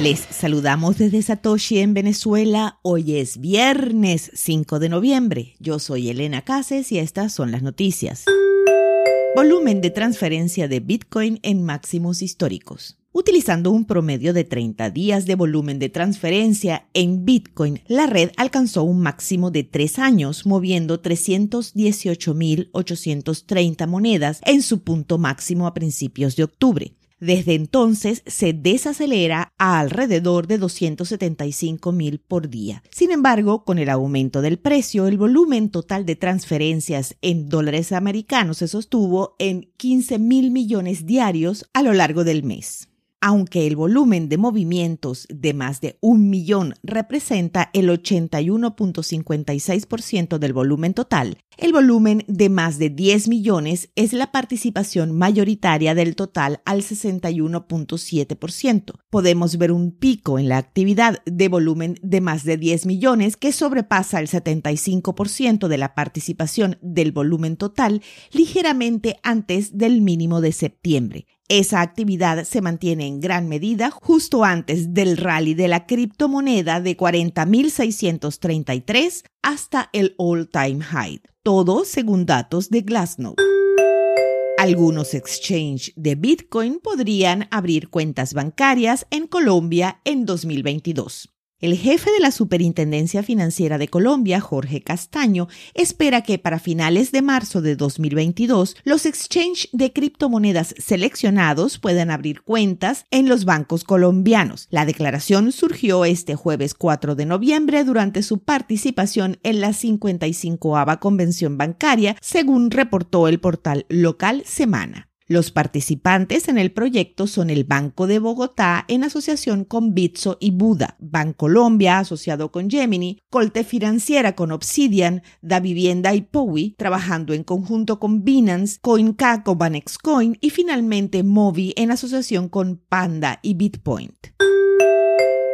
Les saludamos desde Satoshi en Venezuela. Hoy es viernes 5 de noviembre. Yo soy Elena Cases y estas son las noticias. Volumen de transferencia de Bitcoin en máximos históricos. Utilizando un promedio de 30 días de volumen de transferencia en Bitcoin, la red alcanzó un máximo de 3 años, moviendo 318.830 monedas en su punto máximo a principios de octubre. Desde entonces se desacelera a alrededor de 275 mil por día. Sin embargo, con el aumento del precio, el volumen total de transferencias en dólares americanos se sostuvo en 15 mil millones diarios a lo largo del mes. Aunque el volumen de movimientos de más de un millón representa el 81.56% del volumen total, el volumen de más de 10 millones es la participación mayoritaria del total al 61.7%. Podemos ver un pico en la actividad de volumen de más de 10 millones que sobrepasa el 75% de la participación del volumen total ligeramente antes del mínimo de septiembre. Esa actividad se mantiene en gran medida justo antes del rally de la criptomoneda de 40.633 hasta el all-time high, todo según datos de Glassnode. Algunos exchanges de Bitcoin podrían abrir cuentas bancarias en Colombia en 2022. El jefe de la Superintendencia Financiera de Colombia, Jorge Castaño, espera que para finales de marzo de 2022 los exchanges de criptomonedas seleccionados puedan abrir cuentas en los bancos colombianos. La declaración surgió este jueves 4 de noviembre durante su participación en la 55 Convención Bancaria, según reportó el portal local Semana. Los participantes en el proyecto son el Banco de Bogotá en asociación con Bitso y Buda, Bancolombia asociado con Gemini, Colte Financiera con Obsidian, Da Vivienda y Powi, trabajando en conjunto con Binance, CoinCa con Banexcoin y finalmente Movi en asociación con Panda y Bitpoint.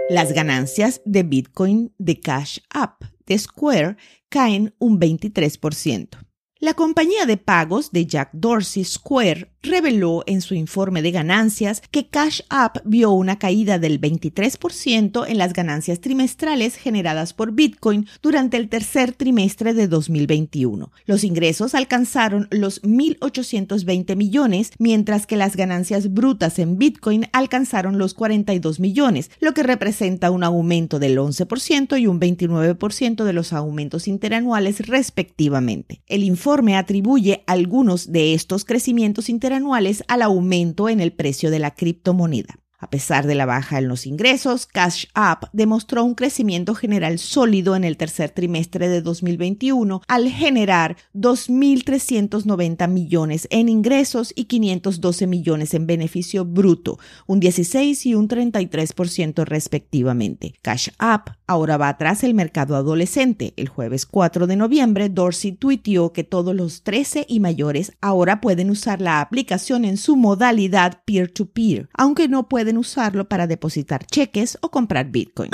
Las ganancias de Bitcoin de Cash App de Square caen un 23%. La compañía de pagos de Jack Dorsey Square reveló en su informe de ganancias que Cash App vio una caída del 23% en las ganancias trimestrales generadas por Bitcoin durante el tercer trimestre de 2021. Los ingresos alcanzaron los 1.820 millones, mientras que las ganancias brutas en Bitcoin alcanzaron los 42 millones, lo que representa un aumento del 11% y un 29% de los aumentos interanuales respectivamente. El informe atribuye algunos de estos crecimientos interanuales anuales al aumento en el precio de la criptomoneda. A pesar de la baja en los ingresos, Cash App demostró un crecimiento general sólido en el tercer trimestre de 2021 al generar 2.390 millones en ingresos y 512 millones en beneficio bruto, un 16 y un 33% respectivamente. Cash App ahora va atrás el mercado adolescente. El jueves 4 de noviembre, Dorsey tuiteó que todos los 13 y mayores ahora pueden usar la aplicación en su modalidad peer-to-peer, -peer, aunque no pueden usarlo para depositar cheques o comprar Bitcoin.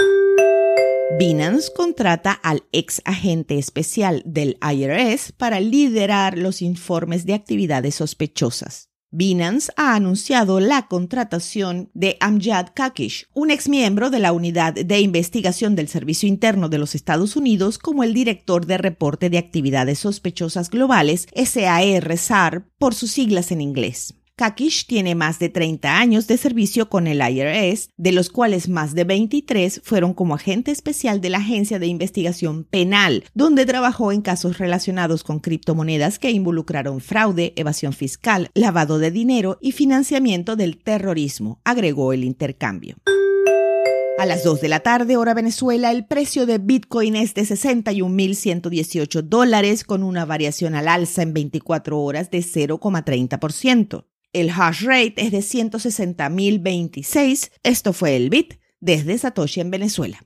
Binance contrata al ex agente especial del IRS para liderar los informes de actividades sospechosas. Binance ha anunciado la contratación de Amjad Kakish, un ex miembro de la Unidad de Investigación del Servicio Interno de los Estados Unidos, como el director de reporte de actividades sospechosas globales, SAR-SAR por sus siglas en inglés. Kakish tiene más de 30 años de servicio con el IRS, de los cuales más de 23 fueron como agente especial de la Agencia de Investigación Penal, donde trabajó en casos relacionados con criptomonedas que involucraron fraude, evasión fiscal, lavado de dinero y financiamiento del terrorismo, agregó el intercambio. A las 2 de la tarde, hora Venezuela, el precio de Bitcoin es de 61.118 dólares, con una variación al alza en 24 horas de 0,30%. El hash rate es de 160.026. Esto fue el bit desde Satoshi en Venezuela.